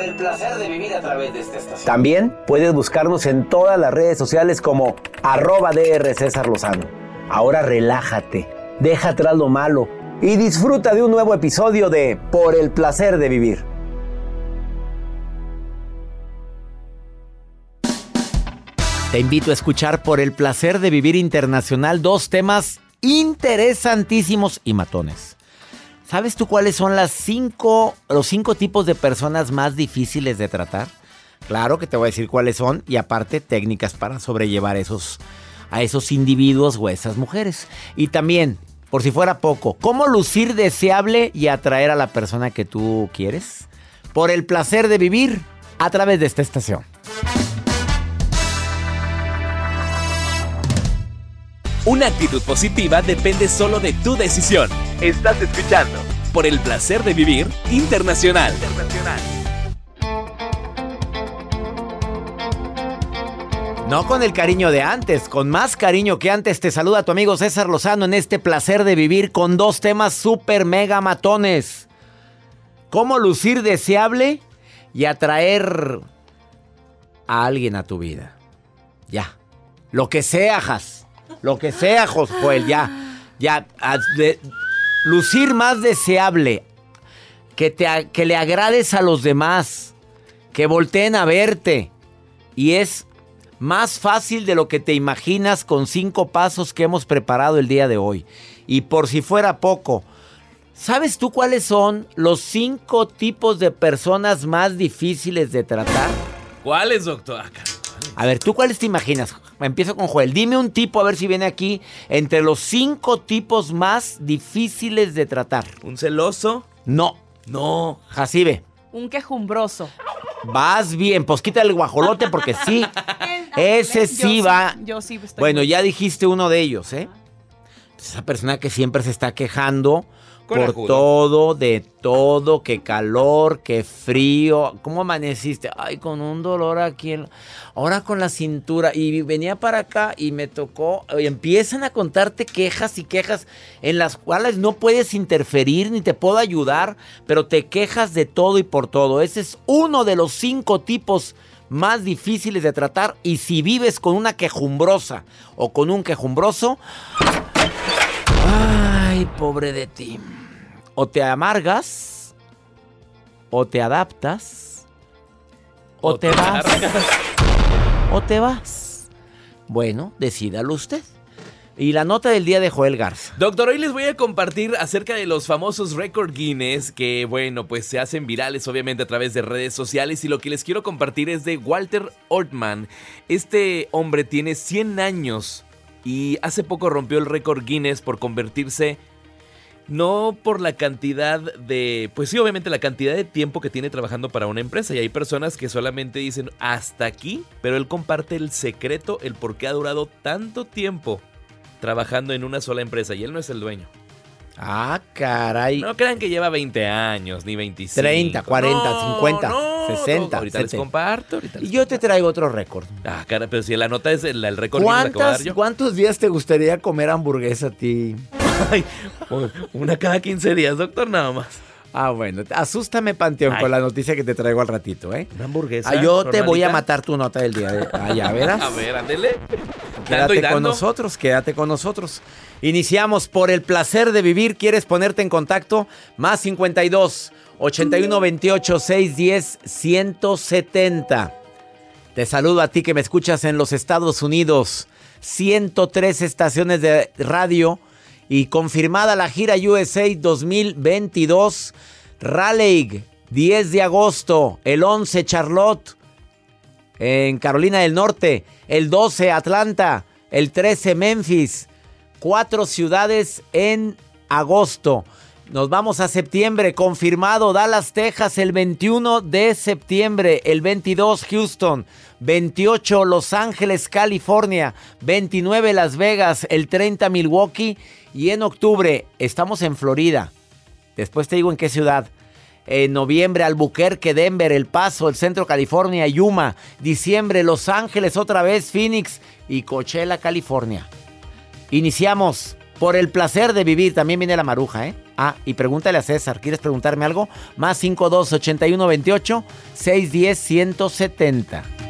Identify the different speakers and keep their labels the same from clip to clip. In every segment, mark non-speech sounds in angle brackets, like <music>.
Speaker 1: Por el placer de vivir a través de esta estación. También puedes buscarnos en todas las redes sociales como arroba DR César Lozano. Ahora relájate, deja atrás lo malo y disfruta de un nuevo episodio de Por el placer de vivir. Te invito a escuchar por el placer de vivir internacional dos temas interesantísimos y matones. ¿Sabes tú cuáles son las cinco, los cinco tipos de personas más difíciles de tratar? Claro que te voy a decir cuáles son y aparte técnicas para sobrellevar esos, a esos individuos o esas mujeres. Y también, por si fuera poco, cómo lucir deseable y atraer a la persona que tú quieres por el placer de vivir a través de esta estación.
Speaker 2: Una actitud positiva depende solo de tu decisión. Estás escuchando por el placer de vivir internacional.
Speaker 1: No con el cariño de antes, con más cariño que antes. Te saluda tu amigo César Lozano en este placer de vivir con dos temas súper mega matones. Cómo lucir deseable y atraer a alguien a tu vida. Ya. Lo que sea, Has. Lo que sea, Josuel, ya. Ya. de- lucir más deseable. Que, te, que le agrades a los demás. Que volteen a verte. Y es más fácil de lo que te imaginas con cinco pasos que hemos preparado el día de hoy. Y por si fuera poco, ¿sabes tú cuáles son los cinco tipos de personas más difíciles de tratar?
Speaker 2: ¿Cuáles, doctor?
Speaker 1: A ver, ¿tú cuáles te imaginas? Empiezo con Joel. Dime un tipo, a ver si viene aquí, entre los cinco tipos más difíciles de tratar.
Speaker 2: ¿Un celoso?
Speaker 1: No,
Speaker 2: No.
Speaker 1: Jacibe.
Speaker 3: Un quejumbroso.
Speaker 1: Vas bien, pues quita el guajolote porque sí. <laughs> Ese
Speaker 3: Yo
Speaker 1: sí va.
Speaker 3: Yo sí estoy
Speaker 1: Bueno, ya dijiste uno de ellos, ¿eh? Esa persona que siempre se está quejando por todo, de todo, que calor, que frío. ¿Cómo amaneciste? Ay, con un dolor aquí. en- Ahora con la cintura. Y venía para acá y me tocó. Y empiezan a contarte quejas y quejas en las cuales no puedes interferir ni te puedo ayudar, pero te quejas de todo y por todo. Ese es uno de los cinco tipos más difíciles de tratar y si vives con una quejumbrosa o con un quejumbroso, ay, pobre de ti. O te amargas, o te adaptas, o, te, vas, o te vas. Bueno, decídalo usted. Y la nota del día de Joel Garza.
Speaker 2: Doctor, hoy les voy a compartir acerca de los famosos récord Guinness que, bueno, pues se hacen virales obviamente a través de redes sociales y lo que les quiero compartir es de Walter Ortman. Este hombre tiene 100 años y hace poco rompió el récord Guinness por convertirse no por la cantidad de, pues sí, obviamente la cantidad de tiempo que tiene trabajando para una empresa y hay personas que solamente dicen hasta aquí, pero él comparte el secreto, el por qué ha durado tanto tiempo trabajando en una sola empresa y él no es el dueño.
Speaker 1: Ah, caray.
Speaker 2: No crean que lleva 20 años ni 25.
Speaker 1: 30, 40,
Speaker 2: No,
Speaker 1: 50,
Speaker 2: no.
Speaker 1: 60,
Speaker 2: ahorita les
Speaker 1: 70.
Speaker 2: comparto. Ahorita
Speaker 1: Y yo te traigo otro récord.
Speaker 2: Ah, cara, pero si la nota es el, el récord que acabo de
Speaker 1: ¿Cuántas,
Speaker 2: dar yo.
Speaker 1: ¿Cuántos días te gustaría comer hamburguesa a ti? <laughs>
Speaker 2: Ay, una cada 15 días, doctor, nada más.
Speaker 1: Ah, bueno, asústame, Panteón,
Speaker 2: Ay.
Speaker 1: con la noticia que te traigo al ratito, ¿eh?
Speaker 2: Una hamburguesa.
Speaker 1: Ah, yo te voy a matar tu nota del día de <laughs> allá, ¿verás?
Speaker 2: A ver, ándele.
Speaker 1: Quédate con nosotros, quédate con nosotros. Iniciamos por el placer de vivir. ¿Quieres ponerte en contacto? Más 52 81 28 610 170. Te saludo a ti que me escuchas en los Estados Unidos. 103 estaciones de radio y confirmada la gira USA 2022. Raleigh, 10 de agosto. El 11 Charlotte en Carolina del Norte, el 12 Atlanta, el 13 Memphis, cuatro ciudades en agosto. Nos vamos a septiembre, confirmado Dallas, Texas, el 21 de septiembre, el 22 Houston, 28 Los Ángeles, California, 29 Las Vegas, el 30 Milwaukee y en octubre estamos en Florida. Después te digo en qué ciudad. En noviembre, Albuquerque, Denver, El Paso, el Centro California, Yuma. Diciembre, Los Ángeles, otra vez, Phoenix y Coachella, California. Iniciamos por el placer de vivir. También viene la maruja, ¿eh? Ah, y pregúntale a César. ¿Quieres preguntarme algo? Más 52 81 28 610 170.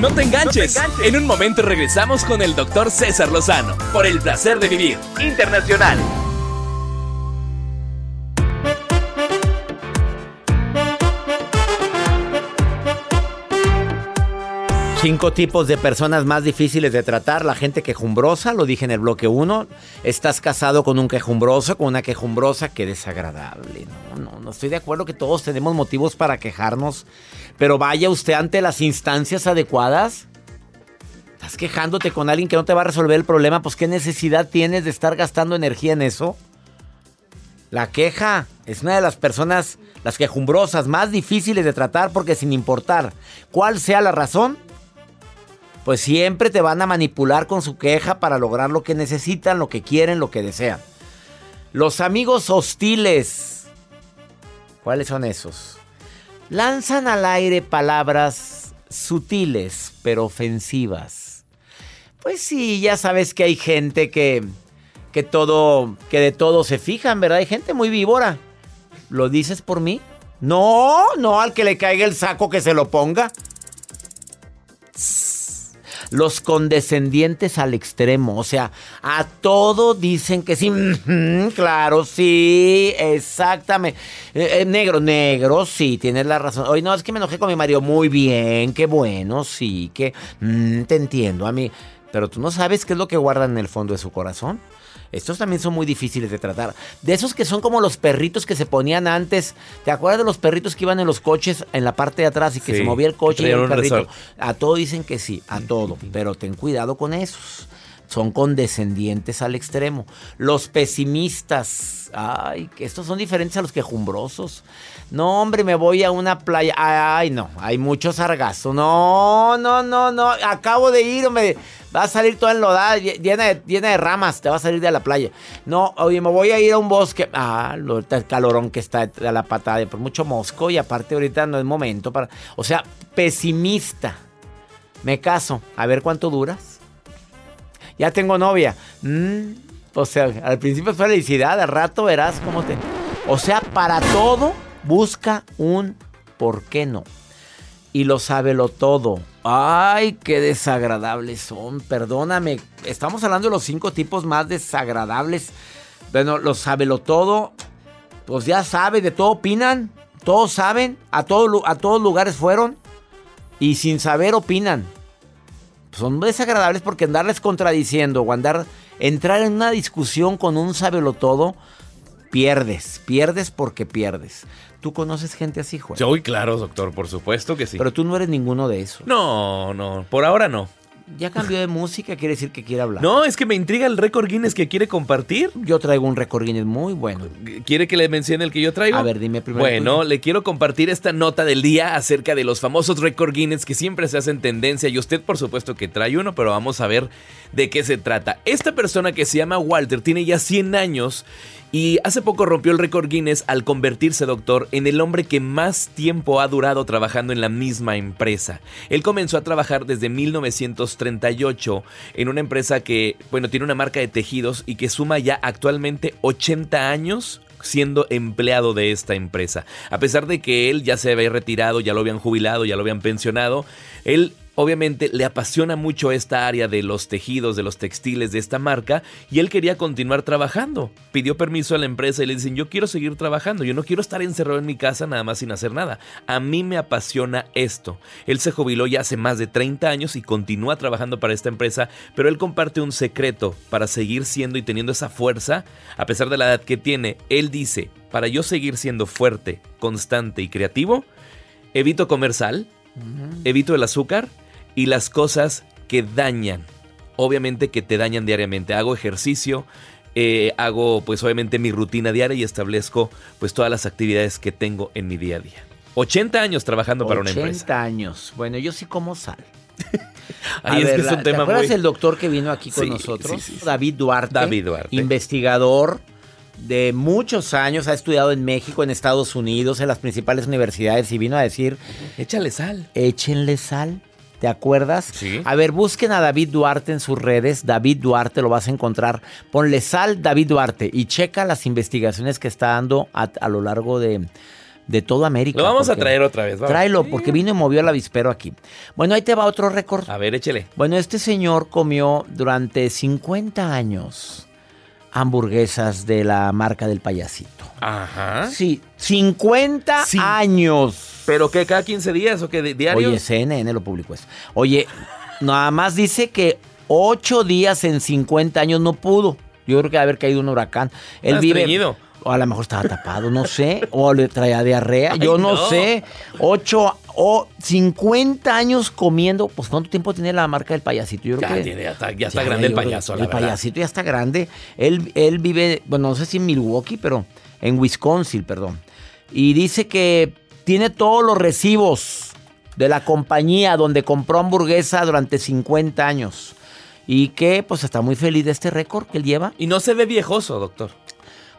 Speaker 2: No te enganches. En un momento regresamos con el doctor César Lozano por el placer de vivir internacional.
Speaker 1: Cinco tipos de personas más difíciles de tratar. La gente quejumbrosa, lo dije en el bloque 1. Estás casado con un quejumbroso, con una quejumbrosa, qué desagradable. No, no, no estoy de acuerdo que todos tenemos motivos para quejarnos. Pero vaya usted ante las instancias adecuadas. ¿Estás quejándote con alguien que no te va a resolver el problema? Pues qué necesidad tienes de estar gastando energía en eso. La queja es una de las personas, las quejumbrosas, más difíciles de tratar porque sin importar cuál sea la razón, pues siempre te van a manipular con su queja para lograr lo que necesitan, lo que quieren, lo que desean. Los amigos hostiles. ¿Cuáles son esos? Lanzan al aire palabras sutiles pero ofensivas. Pues sí, ya sabes que hay gente que que todo que de todo se fijan, ¿verdad? Hay gente muy víbora. ¿Lo dices por mí? No, no, al que le caiga el saco que se lo ponga. Los condescendientes al extremo, o sea, a todo dicen que sí, "Ujú, claro, sí, exactamente. Eh, eh, negro, negro, sí, tienes la razón. Hoy no, es que me enojé con mi marido. Muy bien, qué bueno, sí, que mm, te entiendo a mí. Pero tú no sabes qué es lo que guardan en el fondo de su corazón. Estos también son muy difíciles de tratar. De esos que son como los perritos que se ponían antes. ¿Te acuerdas de los perritos que iban en los coches en la parte de atrás y que
Speaker 2: Sí,
Speaker 1: se movía el coche y el perrito?
Speaker 2: resort.
Speaker 1: A todo dicen que sí, a todo. Pero ten cuidado con esos. Son condescendientes al extremo. Los pesimistas. Ay, estos son diferentes a los quejumbrosos. No, hombre, me voy a una playa. Ay, no, hay mucho sargazo. No, no, no, no. Acabo de ir. Va a salir toda enlodada, lle- llena de, llena de ramas, te va a salir de la playa. No, oye, me voy a ir a un bosque. Ah, lo, el calorón que está de la patada, por mucho mosco y aparte ahorita no es momento para... O sea, pesimista. Me caso, a ver cuánto duras. Ya tengo novia. Mm, o sea, al principio es felicidad, al rato verás cómo te... O sea, para todo busca un por qué no. Y lo sábelo todo. Ay, qué desagradables son. Perdóname. Estamos hablando de los cinco tipos más desagradables. Bueno, lo sábelo todo. Pues ya sabe, de todo opinan. Todos saben. A, todo a todos lugares fueron. Y sin saber opinan. Son desagradables porque andarles contradiciendo o andar. Entrar en una discusión con un sábelo todo. Pierdes. Pierdes porque pierdes. ¿Tú conoces gente así, Juan?
Speaker 2: Uy, claro, doctor, por supuesto que sí.
Speaker 1: Pero tú no eres ninguno de esos.
Speaker 2: No, no, por ahora no.
Speaker 1: Ya cambió de música, quiere decir que quiere hablar.
Speaker 2: No, es que me intriga el récord Guinness que quiere compartir.
Speaker 1: Yo traigo un récord Guinness muy bueno.
Speaker 2: ¿Quiere que le mencione el que yo traigo?
Speaker 1: A ver, dime primero.
Speaker 2: Bueno, le quiero compartir esta nota del día acerca de los famosos récord Guinness que siempre se hacen tendencia y usted por supuesto que trae uno, pero vamos a ver de qué se trata. Esta persona que se llama Walter tiene ya 100 años y hace poco rompió el récord Guinness al convertirse, doctor, en el hombre que más tiempo ha durado trabajando en la misma empresa. Él comenzó a trabajar desde 1938 en una empresa que, bueno, tiene una marca de tejidos y que suma ya actualmente 80 años siendo empleado de esta empresa. A pesar de que él ya se había retirado, ya lo habían jubilado, ya lo habían pensionado, él obviamente le apasiona mucho esta área de los tejidos, de los textiles de esta marca y él quería continuar trabajando. Pidió permiso a la empresa y le dicen, yo quiero seguir trabajando, yo no quiero estar encerrado en mi casa nada más sin hacer nada. A mí me apasiona esto. Él se jubiló ya hace más de 30 años y continúa trabajando para esta empresa, pero él comparte un secreto para seguir siendo y teniendo esa fuerza, a pesar de la edad que tiene. Él dice, para yo seguir siendo fuerte, constante y creativo, evito comer sal, evito el azúcar y las cosas que dañan. Obviamente que te dañan diariamente. Hago ejercicio, eh, hago pues obviamente mi rutina diaria y establezco pues todas las actividades que tengo en mi día a día. 80 años trabajando para una
Speaker 1: 80
Speaker 2: empresa.
Speaker 1: años. Bueno, yo sí como sal. <laughs> A
Speaker 2: Ay, es
Speaker 1: ver,
Speaker 2: que es un tema
Speaker 1: ¿Te acuerdas
Speaker 2: muy-
Speaker 1: el doctor que vino aquí con
Speaker 2: Sí,
Speaker 1: nosotros?
Speaker 2: sí, sí, sí.
Speaker 1: David Duarte.
Speaker 2: David Duarte.
Speaker 1: Investigador de muchos años, ha estudiado en México, en Estados Unidos, en las principales universidades y vino a decir,
Speaker 2: Échale sal.
Speaker 1: échenle sal. ¿Te acuerdas?
Speaker 2: Sí.
Speaker 1: A ver, busquen a David Duarte en sus redes. David Duarte lo vas a encontrar. Ponle sal David Duarte y checa las investigaciones que está dando a, a lo largo de, de toda América.
Speaker 2: Lo vamos a traer otra vez. vamos.
Speaker 1: Tráelo, porque vino y movió el avispero aquí. Bueno, ahí te va otro récord.
Speaker 2: A ver, échele.
Speaker 1: Bueno, este señor comió durante 50 años hamburguesas de la marca del payasito.
Speaker 2: Ajá.
Speaker 1: Sí, 50
Speaker 2: Sí.
Speaker 1: años.
Speaker 2: ¿Pero qué? ¿Cada 15 días o qué? ¿Di- ¿Diario?
Speaker 1: Oye, CNN lo publicó eso. Oye, nada más dice que 8 días en 50 años no pudo. Yo creo que ha haber caído un huracán. Él vive.
Speaker 2: estreñido.
Speaker 1: O a lo mejor estaba tapado, no sé. O le traía diarrea. Yo no,
Speaker 2: no.
Speaker 1: sé. 8 o 50 años comiendo. Pues ¿cuánto tiempo tiene la marca del payasito? Yo creo
Speaker 2: Ya,
Speaker 1: que.
Speaker 2: tiene- ya está, ya está
Speaker 1: Ya,
Speaker 2: grande el payaso, la
Speaker 1: El
Speaker 2: verdad.
Speaker 1: payasito ya está grande. Él, él vive, bueno, no sé si en Milwaukee, pero en Wisconsin, perdón. Y dice que tiene todos los recibos de la compañía donde compró hamburguesa durante 50 años. Y que pues está muy feliz de este récord que él lleva.
Speaker 2: Y no se ve viejoso, doctor.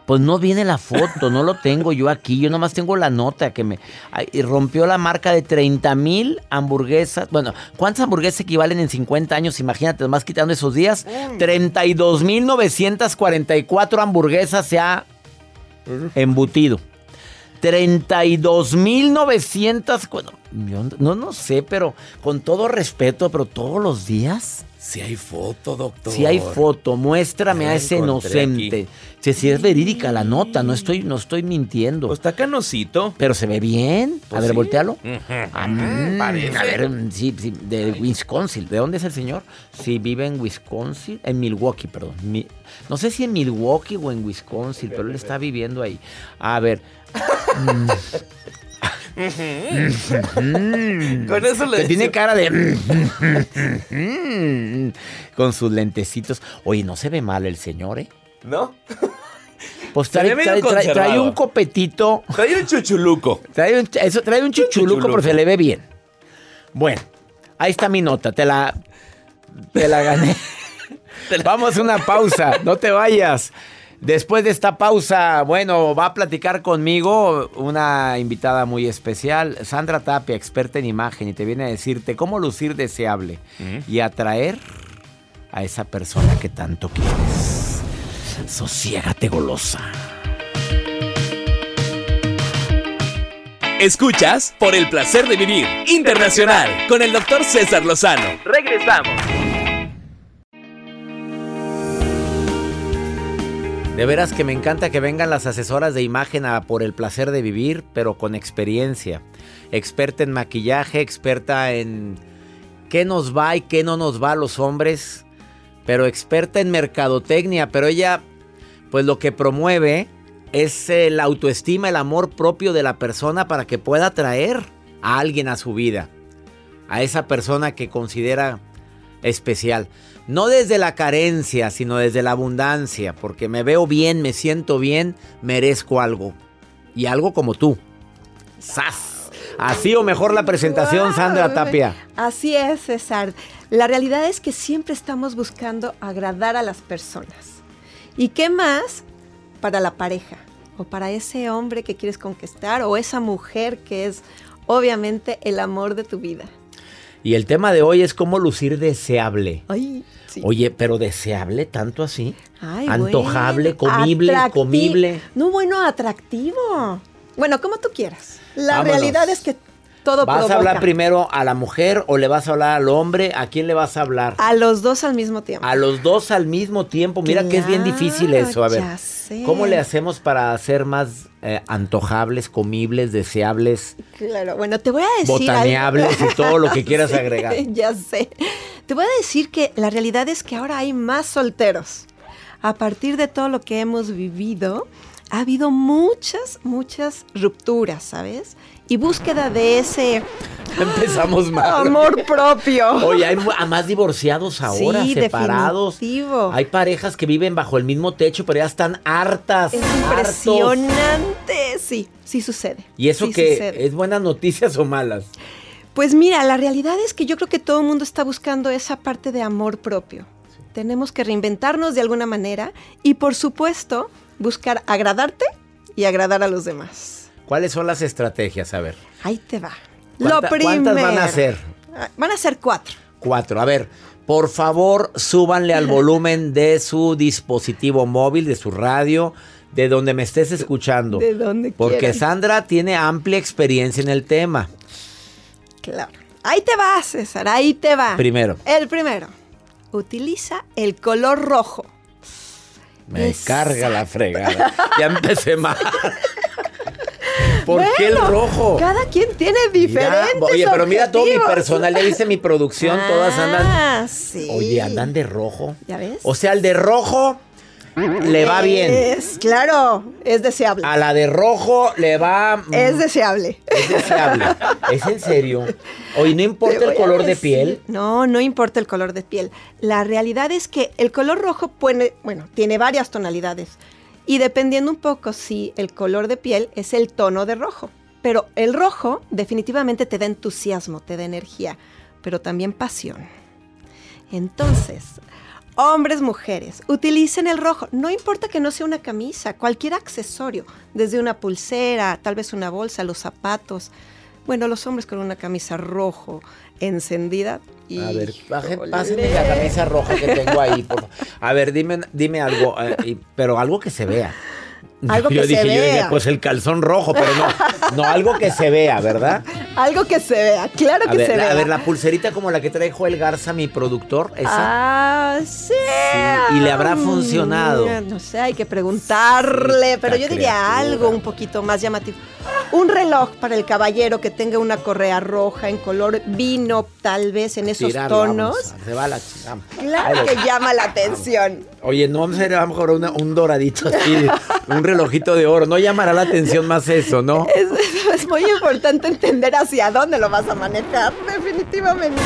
Speaker 1: Pues no viene la foto, no lo tengo yo aquí. Yo nomás tengo la nota que me ay, y rompió la marca de 30 mil hamburguesas. Bueno, ¿cuántas hamburguesas equivalen en 50 años? Imagínate, más quitando esos días. 32 mil 944 hamburguesas se ha embutido. 32 mil 900. bueno, yo No, no sé, pero con todo respeto, pero todos los días.
Speaker 2: Si hay foto, doctor.
Speaker 1: Si hay foto, muéstrame a ese inocente. Si, si es verídica la nota, no estoy, no estoy mintiendo.
Speaker 2: Pues está canosito.
Speaker 1: Pero se ve bien. a
Speaker 2: Pues
Speaker 1: ver,
Speaker 2: sí.
Speaker 1: voltealo.
Speaker 2: Ujú.
Speaker 1: Ah, mm,
Speaker 2: parece.
Speaker 1: A ver, mm, sí, sí, de Wisconsin. ¿De dónde es el señor? Sí, vive en Wisconsin. En Milwaukee, perdón. Mi- no sé si en Milwaukee o en Wisconsin, pero él está viviendo ahí. A ver. <laughs> Mm.
Speaker 2: Con eso le
Speaker 1: tiene cara de. Con sus lentecitos. Oye, no se ve mal el señor, ¿eh?
Speaker 2: ¿No?
Speaker 1: Pues trae, trae- trae- trae
Speaker 2: conservado.
Speaker 1: un copetito.
Speaker 2: Trae un chuchuluco.
Speaker 1: Trae un, eso, trae un chuchuluco,
Speaker 2: chuchuluco.
Speaker 1: pero se le ve bien. Bueno, ahí está mi nota. Te la. Te la gané. Vamos a una pausa, no te vayas. Después de esta pausa, bueno, va a platicar conmigo una invitada muy especial, Sandra Tapia, experta en imagen, y te viene a decirte cómo lucir deseable y atraer a esa persona que tanto quieres. Sosiégate golosa.
Speaker 2: Escuchas por el placer de vivir internacional con el doctor César Lozano. Regresamos.
Speaker 1: De veras que me encanta que vengan las asesoras de imagen a por el placer de vivir, pero con experiencia. Experta en maquillaje, experta en qué nos va y qué no nos va a los hombres, pero experta en mercadotecnia, pero ella pues lo que promueve es la autoestima, el amor propio de la persona para que pueda atraer a alguien a su vida, a esa persona que considera especial. No desde la carencia, sino desde la abundancia, porque me veo bien, me siento bien, merezco algo. Y algo como tú. ¡Sas! Así o mejor la presentación, Sandra Tapia.
Speaker 4: Así es, César. La realidad es que siempre estamos buscando agradar a las personas. ¿Y qué más para la pareja? O para ese hombre que quieres conquistar o esa mujer que es obviamente el amor de tu vida.
Speaker 1: Y el tema de hoy es cómo lucir deseable.
Speaker 4: Ay, sí.
Speaker 1: Oye, pero deseable tanto así.
Speaker 4: Ay,
Speaker 1: Antojable,
Speaker 4: bueno,
Speaker 1: comible,
Speaker 4: atracti-
Speaker 1: comible.
Speaker 4: No, bueno, atractivo. Bueno, como tú quieras. La
Speaker 1: Vámonos.
Speaker 4: realidad es que todo
Speaker 1: ¿Vas a hablar primero a la mujer o le vas a hablar al hombre? ¿A quién le vas a hablar?
Speaker 4: A los dos al mismo tiempo.
Speaker 1: A los dos al mismo tiempo. Mira que es bien difícil eso. A ver,
Speaker 4: ya sé.
Speaker 1: ¿cómo le hacemos para ser más eh, antojables, comibles, deseables,
Speaker 4: Claro, bueno, te voy a decir.
Speaker 1: botaneables
Speaker 4: algo.
Speaker 1: y todo lo que <laughs> quieras
Speaker 4: Sí,
Speaker 1: agregar? <laughs>
Speaker 4: Ya sé. Te voy a decir que la realidad es que ahora hay más solteros. A partir de todo lo que hemos vivido, ha habido muchas, muchas rupturas, ¿sabes? Y búsqueda de ese
Speaker 1: Empezamos <gasps> mal.
Speaker 4: amor propio.
Speaker 1: Oye, hay a más divorciados ahora,
Speaker 4: Sí,
Speaker 1: separados.
Speaker 4: definitivo.
Speaker 1: Hay parejas que viven bajo el mismo techo, pero ya están hartas.
Speaker 4: Es
Speaker 1: hartos.
Speaker 4: impresionante. Sí, sí sucede.
Speaker 1: ¿Y eso
Speaker 4: Sí
Speaker 1: que
Speaker 4: sucede.
Speaker 1: es buenas noticias o malas?
Speaker 4: Pues mira, la realidad es que yo creo que todo el mundo está buscando esa parte de amor propio. Tenemos que reinventarnos de alguna manera y por supuesto buscar agradarte y agradar a los demás.
Speaker 1: ¿Cuáles son las estrategias? A ver.
Speaker 4: Ahí te va. Lo
Speaker 1: ¿cuánta-
Speaker 4: primero.
Speaker 1: ¿Cuántas van a hacer?
Speaker 4: Ah, Van a ser cuatro.
Speaker 1: Cuatro. A ver, por favor, súbanle al <laughs> volumen de su dispositivo móvil, de su radio, de donde me estés escuchando.
Speaker 4: De donde
Speaker 1: Porque
Speaker 4: quieran.
Speaker 1: Sandra tiene amplia experiencia en el tema.
Speaker 4: Claro. Ahí te va, César, ahí te va.
Speaker 1: Primero.
Speaker 4: El primero. Utiliza el color rojo.
Speaker 1: Me
Speaker 4: Exacto.
Speaker 1: carga la fregada. Ya empecé mal. <laughs> ¿Por qué el rojo?
Speaker 4: Cada quien tiene
Speaker 1: Mira,
Speaker 4: diferentes
Speaker 1: oye, pero mira todo mi personal, ya viste mi producción, <laughs> todas andan.
Speaker 4: Ah, sí.
Speaker 1: Oye, andan de rojo.
Speaker 4: ¿Ya ves?
Speaker 1: O sea, al de rojo le va bien.
Speaker 4: Es, claro, es deseable.
Speaker 1: A la de rojo le va. mm,
Speaker 4: Es deseable.
Speaker 1: es deseable. <laughs> ¿Es en serio? Oye, no importa el color de piel.
Speaker 4: No, no importa el color de piel. La realidad es que el color rojo puede, bueno, tiene varias tonalidades. Y dependiendo un poco si el color de piel es el tono de rojo. Pero el rojo definitivamente te da entusiasmo, te da energía, pero también pasión. Entonces, hombres, mujeres, utilicen el rojo. No importa que no sea una camisa, cualquier accesorio, desde una pulsera, tal vez una bolsa, los zapatos. Bueno, los hombres con una camisa rojo encendida.
Speaker 1: A ver, pásenme la camisa roja que tengo ahí. por. A ver, dime, dime algo, eh, y- pero algo que se vea.
Speaker 4: Algo <laughs> que
Speaker 1: yo
Speaker 4: se
Speaker 1: dije, yo dije,
Speaker 4: vea.
Speaker 1: pues el calzón rojo, pero no, no, algo que se vea, ¿verdad?
Speaker 4: Algo que se vea, claro
Speaker 1: A
Speaker 4: que
Speaker 1: ver,
Speaker 4: se
Speaker 1: la-
Speaker 4: vea.
Speaker 1: a ver, la pulserita como la que trae Joel Garza, mi productor, esa.
Speaker 4: Ah, sí.
Speaker 1: Sí, y le habrá funcionado.
Speaker 4: No sé, hay que preguntarle, pero yo diría
Speaker 1: criatura.
Speaker 4: algo un poquito más llamativo. Un reloj para el caballero que tenga una correa roja en color vino, tal vez en esos tonos.
Speaker 1: vamos, se va la chingada.
Speaker 4: Claro que llama la atención.
Speaker 1: Oye, no será a lo mejor una- un doradito así, <laughs> un relojito de oro. No llamará la atención más eso, ¿no?
Speaker 4: Es, es muy importante entender hacia dónde lo vas a manejar, definitivamente.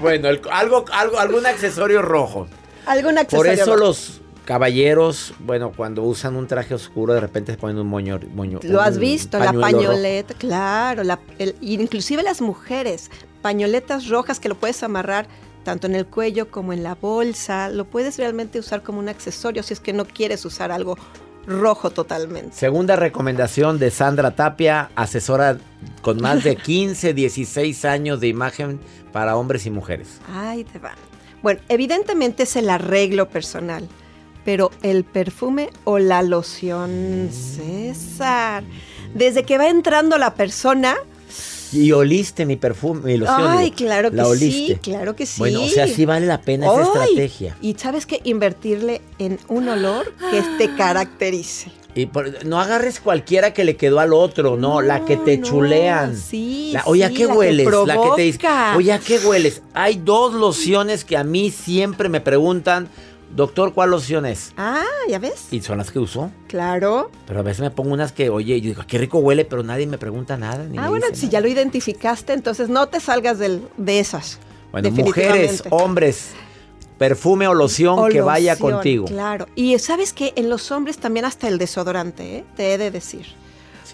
Speaker 1: Bueno, el- algo, algo, algún accesorio rojo.
Speaker 4: Algún
Speaker 1: Por
Speaker 4: accesorio.
Speaker 1: eso
Speaker 4: rojo.
Speaker 1: los caballeros, bueno, cuando usan un traje oscuro, de repente se ponen un moño. moño
Speaker 4: Lo has visto, la
Speaker 1: rojo.
Speaker 4: pañoleta, claro, la- el- inclusive las mujeres, pañoletas rojas que lo puedes amarrar tanto en el cuello como en la bolsa. Lo puedes realmente usar como un accesorio si es que no quieres usar algo rojo totalmente.
Speaker 1: Segunda recomendación de Sandra Tapia, asesora con más de <laughs> 15, 16 años de imagen para hombres y mujeres.
Speaker 4: Ay, te va. Bueno, evidentemente es el arreglo personal, pero el perfume o la loción, César. Desde que va entrando la persona,
Speaker 1: y oliste mi perfume, mi loción.
Speaker 4: Ay, claro que sí, claro que sí.
Speaker 1: Bueno, o sea, sí vale la pena esa estrategia.
Speaker 4: Y sabes que invertirle en un olor que te caracterice.
Speaker 1: Y no agarres cualquiera que le quedó al otro, no, la que te chulean.
Speaker 4: Sí,
Speaker 1: oye,
Speaker 4: sí,
Speaker 1: qué
Speaker 4: la
Speaker 1: hueles?
Speaker 4: Que
Speaker 1: la que te dice, oye, ¿a qué hueles? Hay dos lociones que a mí siempre me preguntan Doctor, ¿cuál loción es?
Speaker 4: Ah, ¿ya ves?
Speaker 1: Y son las que uso.
Speaker 4: Claro.
Speaker 1: Pero a veces me pongo unas que, oye, yo digo, qué rico huele, pero nadie me pregunta nada.
Speaker 4: ah, bueno, si ya lo identificaste, entonces no te salgas de esas.
Speaker 1: Bueno, mujeres, hombres, perfume o loción que vaya contigo.
Speaker 4: Claro. Y sabes que en los hombres también hasta el desodorante, ¿eh? te he de decir.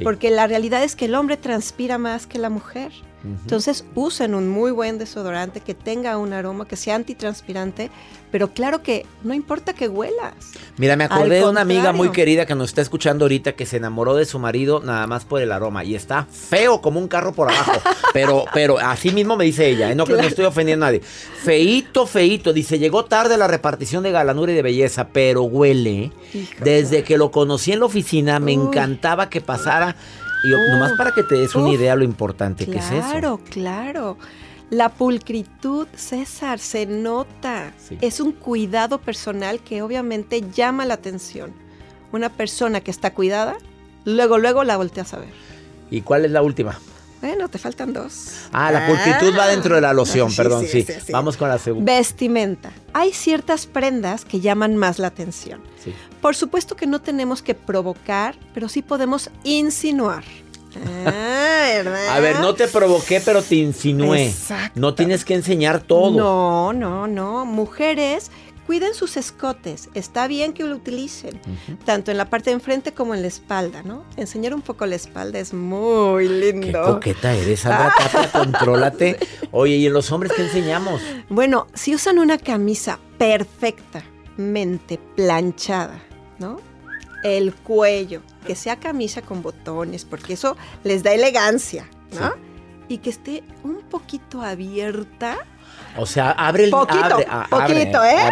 Speaker 4: Porque la realidad es que el hombre transpira más que la mujer. Entonces usen un muy buen desodorante que tenga un aroma, que sea antitranspirante, pero claro que no importa que huelas.
Speaker 1: Mira, me acordé de una amiga muy querida que nos está escuchando ahorita que se enamoró de su marido nada más por el aroma y está feo como un carro por abajo. <laughs> pero, pero así mismo me dice ella, ¿eh? no, no estoy ofendiendo a nadie. Feito, feito. Dice, llegó tarde la repartición de galanura y de belleza, pero huele. Desde que lo conocí en la oficina, me encantaba que pasara y nomás para que te des una idea lo importante que es eso.
Speaker 4: Claro, claro. La pulcritud, César, se nota. Es un cuidado personal que obviamente llama la atención. Una persona que está cuidada, luego, luego la volteas a ver.
Speaker 1: ¿Y cuál es la última?
Speaker 4: Bueno, te faltan dos.
Speaker 1: Ah, la pulcritud va dentro de la loción, <laughs> perdón, sí, Vamos con la segunda.
Speaker 4: Vestimenta. Hay ciertas prendas que llaman más la atención. Por supuesto que no tenemos que provocar, pero sí podemos insinuar.
Speaker 1: Ah, <laughs> ¿verdad? A ver, no te provoqué, pero te insinué. Exacto. No tienes que enseñar todo.
Speaker 4: No, no, no. Mujeres, cuiden sus escotes. Está bien que lo utilicen, tanto en la parte de enfrente como en la espalda, ¿no? Enseñar un poco la espalda es muy lindo. Qué
Speaker 1: coqueta eres, Sandra <laughs> contrólate. Oye, ¿y en los hombres qué enseñamos?
Speaker 4: Bueno, si usan una camisa perfectamente planchada, ¿no? El cuello, que sea camisa con botones, porque eso les da elegancia, ¿no? Y que esté un poquito abierta.
Speaker 1: O sea, abre el
Speaker 4: poquito,
Speaker 1: ah,
Speaker 4: poquito, ¿eh?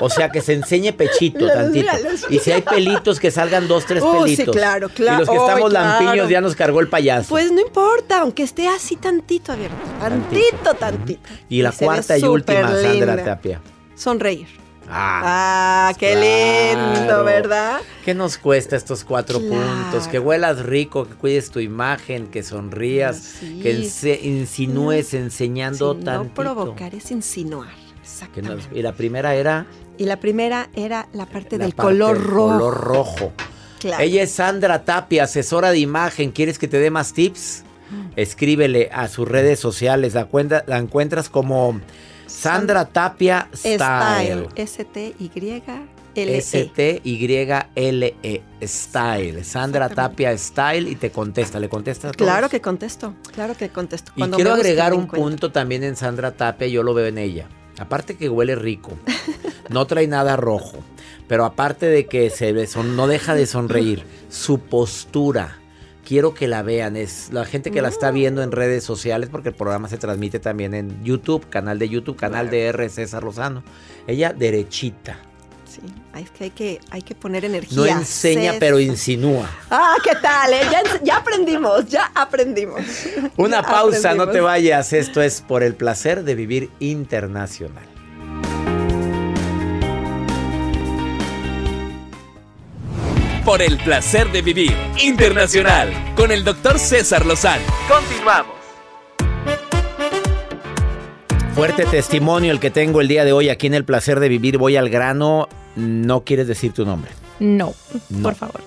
Speaker 1: O sea, que se enseñe pechito <laughs> tantito. Y si hay pelitos, que salgan dos, tres uh, pelitos.
Speaker 4: Sí, claro, claro.
Speaker 1: Y los que estamos lampiños ya nos cargó el payaso.
Speaker 4: Pues no importa, aunque esté así tantito abierto. Tantito, tantito.
Speaker 1: Y la cuarta y última, Sandra Tapia.
Speaker 4: Sonreír. Ah, qué lindo, ¿verdad?
Speaker 1: ¿Qué nos cuesta estos cuatro puntos? Que huelas rico, que cuides tu imagen, que sonrías, que insinúes enseñando tanto. No
Speaker 4: provocar es insinuar.
Speaker 1: y la primera era.
Speaker 4: Y la primera era la parte del color rojo.
Speaker 1: Color rojo. Ella es Sandra Tapia, asesora de imagen. ¿Quieres que te dé más tips? Mm. Escríbele a sus redes sociales. La, la encuentras como Sandra Tapia Style.
Speaker 4: S-T-Y-L-E.
Speaker 1: S-T-Y-L-E. Style. Sandra Tapia Style y te contesta. ¿Le contestas?
Speaker 4: Claro que contesto. Claro que contesto.
Speaker 1: y quiero agregar un punto también en Sandra Tapia. Yo lo veo en ella. Aparte que huele rico. No trae nada rojo. Pero aparte de que se no deja de sonreír. Su postura quiero que la vean. Es la gente que la está viendo en redes sociales, porque el programa se transmite también en YouTube, canal de YouTube, canal de R. César Lozano. Ella derechita.
Speaker 4: Sí, es que hay que, hay que poner energía.
Speaker 1: No enseña, pero insinúa.
Speaker 4: Ah, ¿qué tal? Eh? Ya, aprendimos, ya aprendimos.
Speaker 1: Una <laughs> pausa, no te vayas. Esto es por el placer de vivir internacional.
Speaker 2: Por el placer de vivir internacional con el doctor César Lozano. Continuamos.
Speaker 1: Fuerte testimonio el que tengo el día de hoy aquí en el placer de vivir. Voy al grano. No quieres decir tu nombre.
Speaker 5: No, por favor.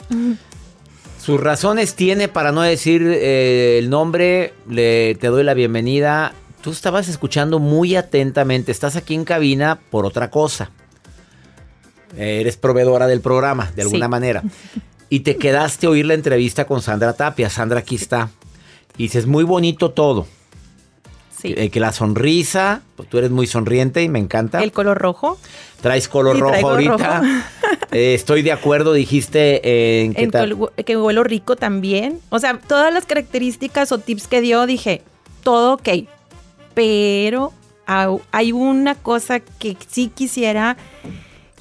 Speaker 1: Sus razones tiene para no decir eh, el nombre. Le, te doy la bienvenida. Tú estabas escuchando muy atentamente. Estás aquí en cabina por otra cosa. Eres proveedora del programa, de alguna manera. <laughs> Y te quedaste a oír la entrevista con Sandra Tapia. Sandra aquí está. Y dices, muy bonito todo.
Speaker 5: Sí.
Speaker 1: Que, que la sonrisa, pues tú eres muy sonriente y me encanta.
Speaker 5: El color rojo.
Speaker 1: Traes color
Speaker 5: Sí,
Speaker 1: rojo ahorita.
Speaker 5: rojo. <laughs>
Speaker 1: Eh, estoy de acuerdo, dijiste en que
Speaker 5: En huelo rico también. O sea, todas las características o tips que dio, dije, todo ok. Pero hay una cosa que sí quisiera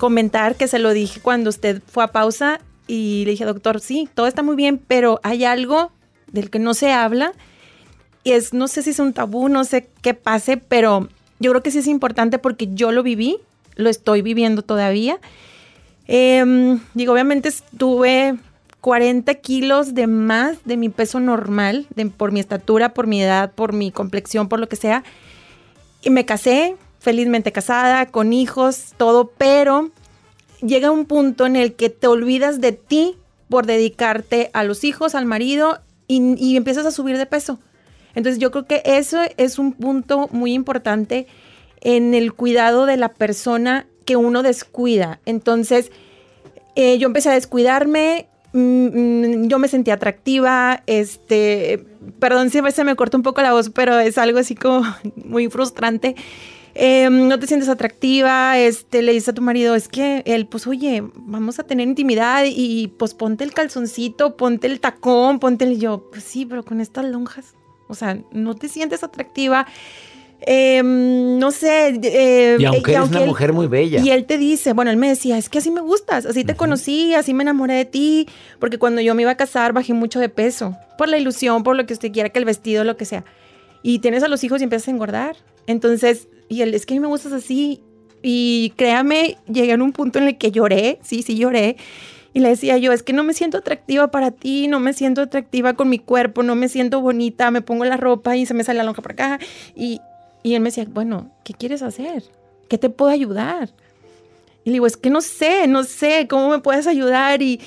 Speaker 5: comentar, que se lo dije cuando usted fue a pausa y le dije, doctor, sí, todo está muy bien, pero hay algo del que no se habla. Y es, no sé si es un tabú, no sé qué pase, pero yo creo que sí es importante porque yo lo viví, lo estoy viviendo todavía. Em, digo, obviamente estuve 40 kilos de más de mi peso normal, de- por mi estatura, por mi edad, por mi complexión, por lo que sea. Y me casé, felizmente casada, con hijos, todo, pero llega un punto en el que te olvidas de ti por dedicarte a los hijos, al marido, y, y empiezas a subir de peso. Entonces yo creo que eso es un punto muy importante en el cuidado de la persona que uno descuida. Entonces, eh, yo empecé a descuidarme, mm, mm, yo me sentía atractiva, este, perdón si se me corta un poco la voz, pero es algo así como <laughs> muy frustrante. Eh, no te sientes atractiva, este, le dices a tu marido, es que él, pues oye, vamos a tener intimidad y pues ponte el calzoncito, ponte el tacón, ponte el yo, pues sí, pero con estas lonjas, o sea, no te sientes atractiva. Eh, no sé. eh,
Speaker 1: Y aunque eres una
Speaker 5: él-
Speaker 1: mujer muy bella.
Speaker 5: Y él te dice, bueno, él me decía, es que así me gustas, así te conocí, así me enamoré de ti, porque cuando yo me iba a casar bajé mucho de peso, por la ilusión, por lo que usted quiera, que el vestido, lo que sea. Y tienes a los hijos y empiezas a engordar. Entonces, y él, es que a mí me gustas así. Y créame, llegué un punto en el que lloré, sí, sí lloré. Y le decía yo, es que no me siento atractiva para ti, no me siento atractiva con mi cuerpo, no me siento bonita, me pongo la ropa y se me sale la lonja por acá. Y, y él me decía, bueno, ¿qué quieres hacer? ¿Qué te puedo ayudar? Y le digo, es que no sé, no sé, ¿cómo me puedes ayudar? Y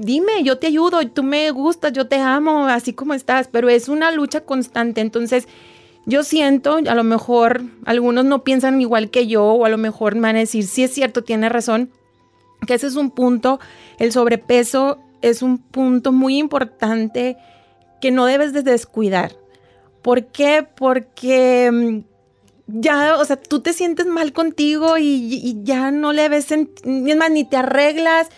Speaker 5: dime, yo te ayudo, tú me gustas, yo te amo, así como estás, pero es una lucha constante. Entonces, yo siento, a lo mejor algunos no piensan igual que yo, o a lo mejor me van a decir, sí es cierto, tiene razón, que ese es un punto, el sobrepeso es un punto muy importante que no debes de descuidar. ¿Por qué? Porque mm, ya, o sea, tú te sientes mal contigo y, y ya no le ves, es más, ni te arreglas,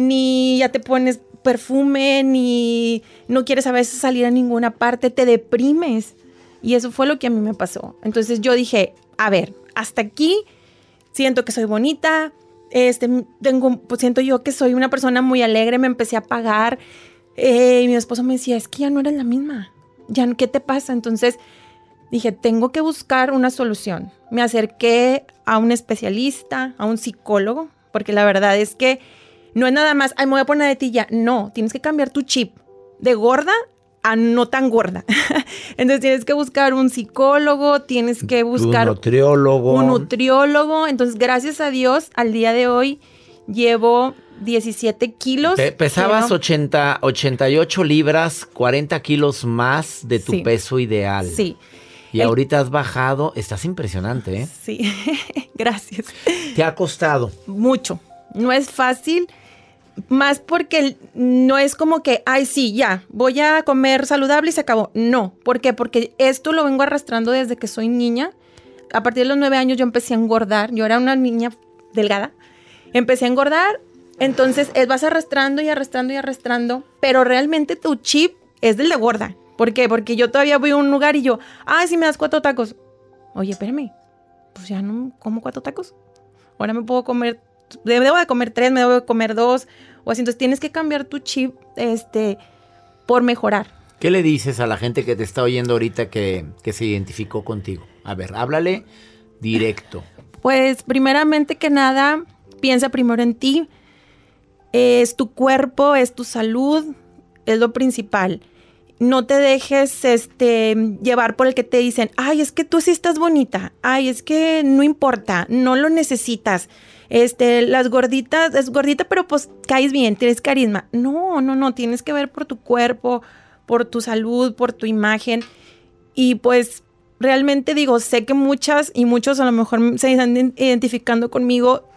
Speaker 5: ni ya te pones perfume, ni no quieres a veces salir a ninguna parte, te deprimes. Y eso fue lo que a mí me pasó. Entonces yo dije, a ver, hasta aquí siento que soy bonita, este, tengo, pues siento yo que soy una persona muy alegre, me empecé a pagar. eh, y mi esposo me decía, es que ya no eres la misma, ya, ¿qué te pasa? Entonces dije, tengo que buscar una solución. Me acerqué a un especialista, a un psicólogo, porque la verdad es que no es nada más, ay, me voy a poner de ti ya. No, tienes que cambiar tu chip de gorda a no tan gorda. <laughs> Entonces tienes que buscar un psicólogo, tienes que buscar
Speaker 1: un nutriólogo.
Speaker 5: un nutriólogo. Entonces, gracias a Dios, al día de hoy llevo 17 kilos.
Speaker 1: Pe- pesabas
Speaker 5: Llevo-
Speaker 1: 80, 88 libras, 40 kilos más de tu
Speaker 5: Sí.
Speaker 1: peso ideal.
Speaker 5: Sí,
Speaker 1: Y
Speaker 5: El-
Speaker 1: ahorita has bajado, estás impresionante, ¿eh?
Speaker 5: sí. <laughs> gracias.
Speaker 1: ¿Te ha costado?
Speaker 5: Mucho. No es fácil. Más porque no es como que, ay, sí, ya, voy a comer saludable y se acabó. No. ¿Por qué? Porque esto lo vengo arrastrando desde que soy niña. A partir de los nueve años yo empecé a engordar. Yo era una niña delgada. Empecé a engordar. Entonces eh, vas arrastrando y arrastrando y arrastrando. Pero realmente tu chip es del de gorda. ¿Por qué? Porque yo todavía voy a un lugar y yo, ay, si me das cuatro tacos. Oye, espérame. Pues ya no como cuatro tacos. Ahora me puedo comer, debo de comer tres, me debo de comer dos, o así. Entonces tienes que cambiar tu chip, este, por mejorar.
Speaker 1: ¿Qué le dices a la gente que te está oyendo ahorita que, que se identificó contigo? A ver, háblale directo.
Speaker 5: Pues primeramente que nada, piensa primero en ti. Es tu cuerpo, es tu salud, es lo principal. No te dejes este, llevar por el que te dicen, ay, es que tú sí estás bonita, ay, es que no importa, no lo necesitas. Este, las gorditas, es gordita, pero pues caes bien, tienes carisma. No, no, no, tienes que ver por tu cuerpo, por tu salud, por tu imagen. Y pues realmente digo, sé que muchas y muchos a lo mejor se están ident- identificando conmigo.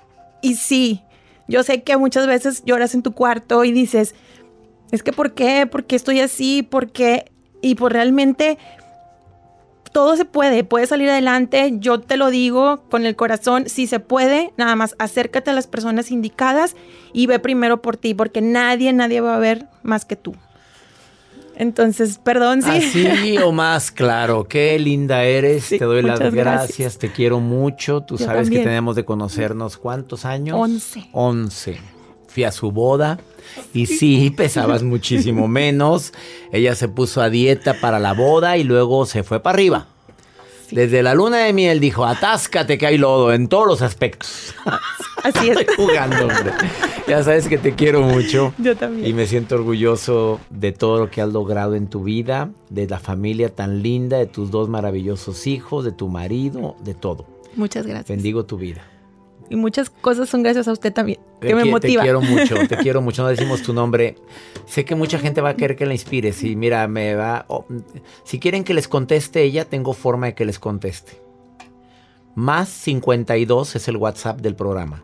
Speaker 5: Y sí, yo sé que muchas veces lloras en tu cuarto y dices, es que ¿por qué? ¿Por qué estoy así? ¿Por qué? Y pues realmente todo se puede, puedes salir adelante, yo te lo digo con el corazón, si se puede, nada más acércate a las personas indicadas y ve primero por ti, porque nadie, nadie va a ver más que tú. Entonces, perdón, sí.
Speaker 1: Así o <laughs> más claro. Qué linda eres.
Speaker 5: Sí,
Speaker 1: te doy las gracias.
Speaker 5: gracias.
Speaker 1: Te quiero mucho. Tú
Speaker 5: Yo
Speaker 1: sabes que tenemos de conocernos cuántos años.
Speaker 5: Once.
Speaker 1: Once. Fui a su boda y sí, pesabas muchísimo menos. Ella se puso a dieta para la boda y luego se fue para arriba. Desde la luna de miel dijo, atáscate que hay lodo en todos los aspectos. <laughs>
Speaker 5: Así es.
Speaker 1: Estoy jugando, hombre. Ya sabes que te quiero mucho.
Speaker 5: Yo también.
Speaker 1: Y me siento orgulloso de todo lo que has logrado en tu vida, de la familia tan linda, de tus dos maravillosos hijos, de tu marido, de todo.
Speaker 5: Muchas gracias.
Speaker 1: Bendigo tu vida.
Speaker 5: Y muchas cosas son gracias a usted también,
Speaker 1: Te
Speaker 5: que me
Speaker 1: qui-
Speaker 5: motiva.
Speaker 1: Te quiero mucho, te <laughs> quiero mucho. No decimos tu nombre. Sé que mucha gente va a querer que la inspires. Y mira, me va. oh, si quieren que les conteste ella, tengo forma de que les conteste. Más 52 es el WhatsApp del programa.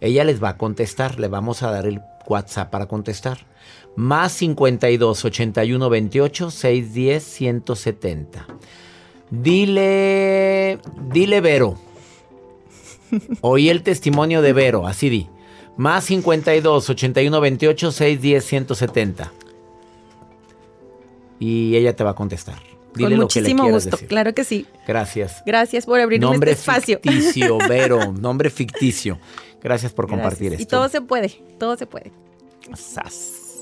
Speaker 1: Ella les va a contestar. Le vamos a dar el WhatsApp para contestar. Más 52 81 28 610 170. Dile. Dile Vero. Oí el testimonio de Vero, así di. Más 52 81 28 610 170. Y ella te va a contestar. Dile
Speaker 5: Con
Speaker 1: lo que le
Speaker 5: muchísimo
Speaker 1: quieras
Speaker 5: gusto,
Speaker 1: decir.
Speaker 5: claro que sí.
Speaker 1: Gracias.
Speaker 5: Gracias por abrirme
Speaker 1: Nombre
Speaker 5: este espacio.
Speaker 1: ficticio, <laughs> Vero. Nombre ficticio. Gracias por
Speaker 5: Gracias.
Speaker 1: compartir
Speaker 5: Y
Speaker 1: esto.
Speaker 5: todo se puede, todo se puede.
Speaker 1: Sas.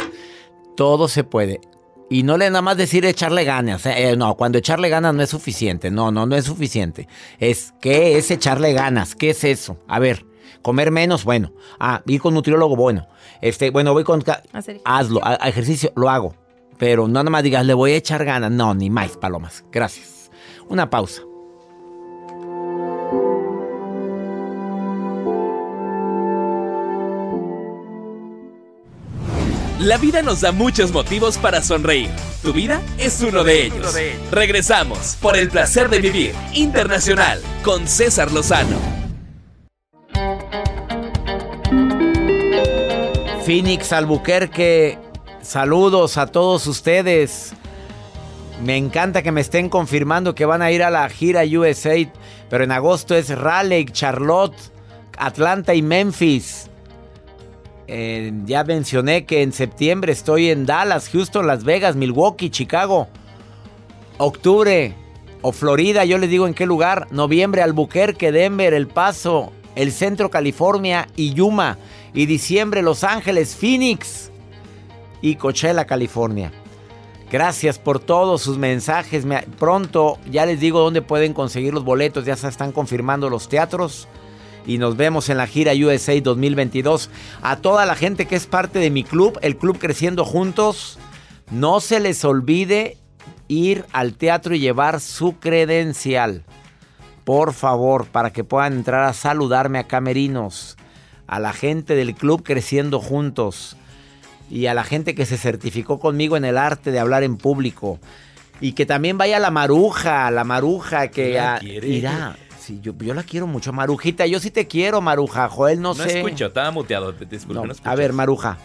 Speaker 1: Todo se puede. Y no le nada más decir echarle ganas. eh, eh, no, cuando echarle ganas no es suficiente. No, no, no es suficiente. Es ¿qué es echarle ganas? ¿Qué es eso? A ver, comer menos, bueno. Ah, ir con nutriólogo, bueno. Este, bueno, voy con hazlo, a- a ejercicio, lo hago. Pero no nada más digas, le voy a echar ganas. No, ni más, palomas. Gracias. Una pausa.
Speaker 2: La vida nos da muchos motivos para sonreír. Tu vida es uno de ellos. Regresamos por el placer de vivir internacional con César Lozano.
Speaker 1: Phoenix Albuquerque, saludos a todos ustedes. Me encanta que me estén confirmando que van a ir a la gira USA, pero en agosto es Raleigh, Charlotte, Atlanta y Memphis. Ya mencioné que en septiembre estoy en Dallas, Houston, Las Vegas, Milwaukee, Chicago. Octubre o Florida, yo les digo en qué lugar. Noviembre, Albuquerque, Denver, El Paso, el Centro, California y Yuma. Y diciembre, Los Ángeles, Phoenix y Coachella, California. Gracias por todos sus mensajes. Me- pronto ya les digo dónde pueden conseguir los boletos. Ya se están confirmando los teatros. Y nos vemos en la gira USA 2022. A toda la gente que es parte de mi club, el Club Creciendo Juntos, no se les olvide ir al teatro y llevar su credencial. Por favor, para que puedan entrar a saludarme a Camerinos, a la gente del Club Creciendo Juntos y a la gente que se certificó conmigo en el arte de hablar en público. Y que también vaya la maruja, la maruja que irá. Sí, yo, yo la quiero mucho, Marujita. Yo sí te quiero, Maruja. Joel, no,
Speaker 2: No,
Speaker 1: sé.
Speaker 2: escucho, estaba muteado. te- Disculpe,
Speaker 1: No,
Speaker 2: no, escucho.
Speaker 1: a ver, Maruja.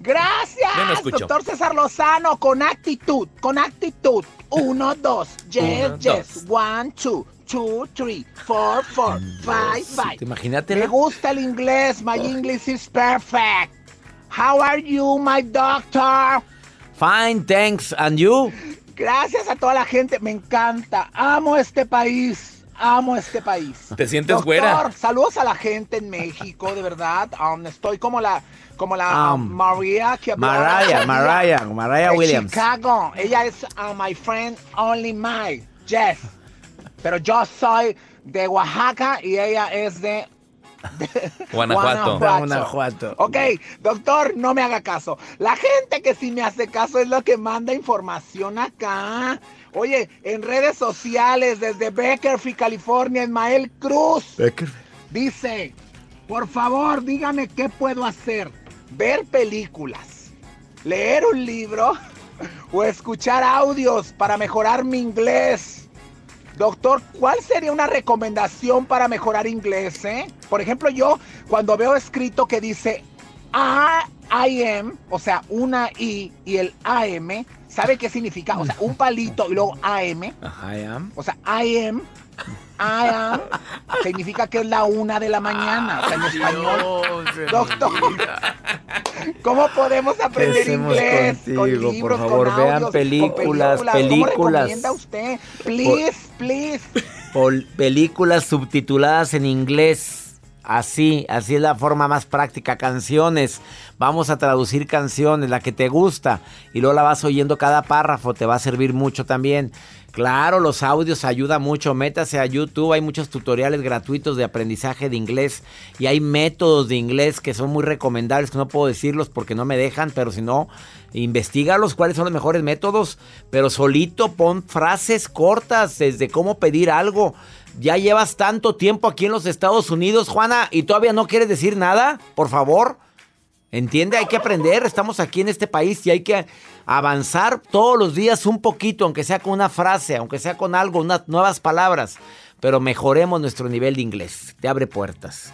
Speaker 6: Gracias,
Speaker 2: no
Speaker 6: doctor César Lozano, con actitud, con actitud. Uno, dos, yes,
Speaker 2: Uno,
Speaker 6: yes. One, two, two, three, four, four, five, five.
Speaker 1: Imagínate.
Speaker 6: Me gusta el inglés, my English is perfect. How are you, my doctor?
Speaker 1: Fine, thanks. And you?
Speaker 6: Gracias a toda la gente, me encanta. Amo este país, amo este país.
Speaker 2: ¿Te sientes
Speaker 6: Doctor,
Speaker 2: güera?
Speaker 6: saludos a la gente en México, de verdad. Um, estoy como la, como la
Speaker 1: Um,
Speaker 6: María que
Speaker 1: Mariah, Mariah, <laughs> Mariah Williams.
Speaker 6: Chicago. Ella es uh, my friend only my Jess. Pero yo soy de Oaxaca y ella es de <laughs>
Speaker 2: Guanajuato.
Speaker 1: Guanajuato.
Speaker 6: Ok, doctor, no me haga caso. La gente que sí me hace caso es lo que manda información acá. Oye, en redes sociales, desde Beckerfield, California, Ismael Cruz. Dice, por favor, dígame qué puedo hacer. Ver películas, leer un libro <laughs> o escuchar audios para mejorar mi inglés. Doctor, ¿cuál sería una recomendación para mejorar inglés? eh? Por ejemplo, yo cuando veo escrito que dice I, I am, o sea, una I y el AM, ¿sabe qué significa? O sea, un palito y luego AM.
Speaker 1: Ajá, I am.
Speaker 6: O sea, I am. I am significa que es la una de la mañana. O sea, en español. Doctor, ¿cómo podemos aprender inglés? con
Speaker 1: contigo,
Speaker 6: libros,
Speaker 1: por favor,
Speaker 6: con
Speaker 1: vean
Speaker 6: audios, con
Speaker 1: películas,
Speaker 6: ¿Cómo
Speaker 1: películas.
Speaker 6: recomienda usted? Please, please.
Speaker 1: Pol- películas subtituladas en inglés. Así, así es la forma más práctica. Canciones. Vamos a traducir canciones, la que te gusta. Y luego la vas oyendo cada párrafo. Te va a servir mucho también. Claro, los audios ayuda mucho. Métase a YouTube. Hay muchos tutoriales gratuitos de aprendizaje de inglés. Y hay métodos de inglés que son muy recomendables. Que no puedo decirlos porque no me dejan. Pero si no, investigalos cuáles son los mejores métodos. Pero solito pon frases cortas desde cómo pedir algo. Ya llevas tanto tiempo aquí en los Estados Unidos, Juana, y todavía no quieres decir nada, por favor. Entiende, hay que aprender, estamos aquí en este país y hay que avanzar todos los días un poquito, aunque sea con una frase, aunque sea con algo, unas nuevas palabras, pero mejoremos nuestro nivel de inglés, te abre puertas.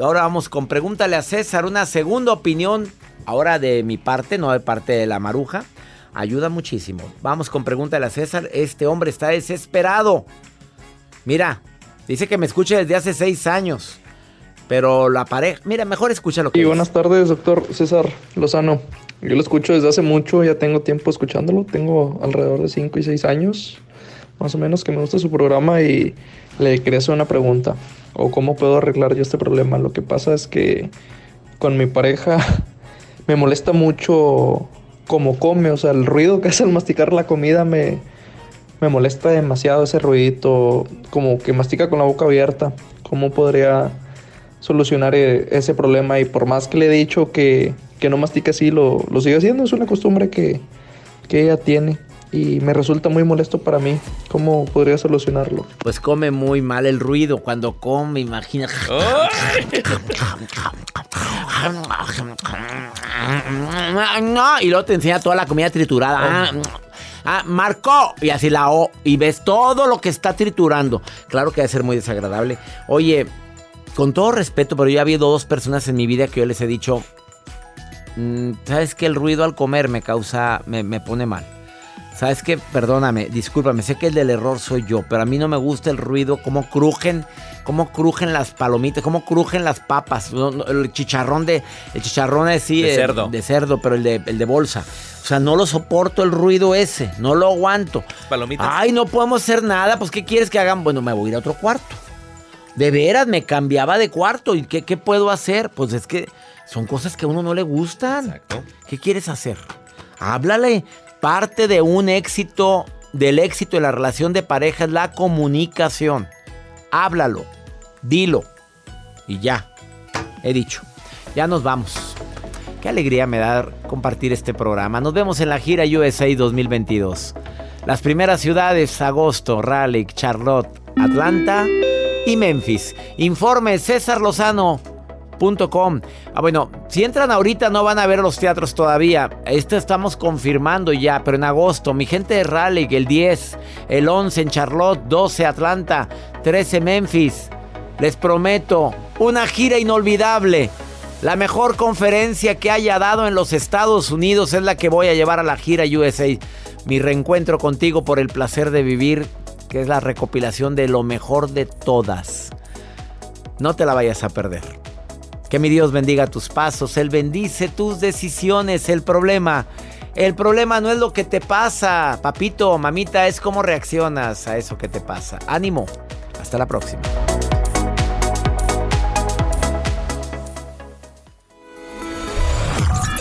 Speaker 1: Ahora vamos con pregúntale a César, una segunda opinión, ahora de mi parte, no de parte de la maruja, ayuda muchísimo. Vamos con pregúntale a César, este hombre está desesperado. Mira, dice que me escuche desde hace seis años. Pero la pareja, mira, mejor escucha lo que
Speaker 7: Y buenas tardes, doctor César Lozano. Yo lo escucho desde hace mucho, ya tengo tiempo escuchándolo. Tengo alrededor de 5 y 6 años, más o menos, que me gusta su programa y le quería hacer una pregunta. O cómo puedo arreglar yo este problema. Lo que pasa es que con mi pareja <laughs> me molesta mucho cómo come, o sea, el ruido que hace al masticar la comida me, me molesta demasiado ese ruidito, como que mastica con la boca abierta. ¿Cómo podría solucionar eh, ese problema? Y por más que le he dicho que, que no mastica así, lo, lo sigue haciendo. Es una costumbre que, que ella tiene y me resulta muy molesto para mí. ¿Cómo podría solucionarlo?
Speaker 1: Pues come muy mal el ruido cuando come, imagina. <laughs> No, y luego te enseña toda la comida triturada. Ah, marcó. Y así la O. Y ves todo lo que está triturando. Claro que debe ser muy desagradable. Oye, con todo respeto, pero yo ha habido dos personas en mi vida que yo les he dicho. "Mm, ¿Sabes que el ruido al comer me causa. me, me pone mal? ¿Sabes qué? Perdóname, discúlpame, sé que el del error soy yo, pero a mí no me gusta el ruido, cómo crujen, cómo crujen las palomitas, cómo crujen las papas, no, no, el chicharrón de, el chicharrón es sí,
Speaker 2: De cerdo.
Speaker 1: de cerdo, pero el de, el de bolsa. O sea, no lo soporto el ruido ese, no lo aguanto.
Speaker 2: Palomitas.
Speaker 1: Ay, no podemos hacer nada, pues ¿qué quieres que hagan? Bueno, me voy a ir a otro cuarto. De veras, me cambiaba de cuarto. ¿Y qué, qué puedo hacer? Pues es que son cosas que a uno no le gustan.
Speaker 2: Exacto.
Speaker 1: ¿Qué quieres hacer? Háblale. Parte de un éxito, del éxito de la relación de pareja es la comunicación. Háblalo, dilo y ya. He dicho. Ya nos vamos. Qué alegría me da compartir este programa. Nos vemos en la gira USA 2022. Las primeras ciudades, agosto, Raleigh, Charlotte, Atlanta y Memphis. Informe César Lozano. Com. Ah, bueno, si entran ahorita no van a ver los teatros todavía. Esto estamos confirmando ya, pero en agosto, mi gente de Raleigh, el 10, el 11 en Charlotte, 12 Atlanta, 13 Memphis. Les prometo, una gira inolvidable. La mejor conferencia que haya dado en los Estados Unidos es la que voy a llevar a la gira USA. Mi reencuentro contigo por el placer de vivir, que es la recopilación de lo mejor de todas. No te la vayas a perder. Que mi Dios bendiga tus pasos, Él bendice tus decisiones. El problema, el problema no es lo que te pasa, papito, mamita, es cómo reaccionas a eso que te pasa. Ánimo, hasta la próxima.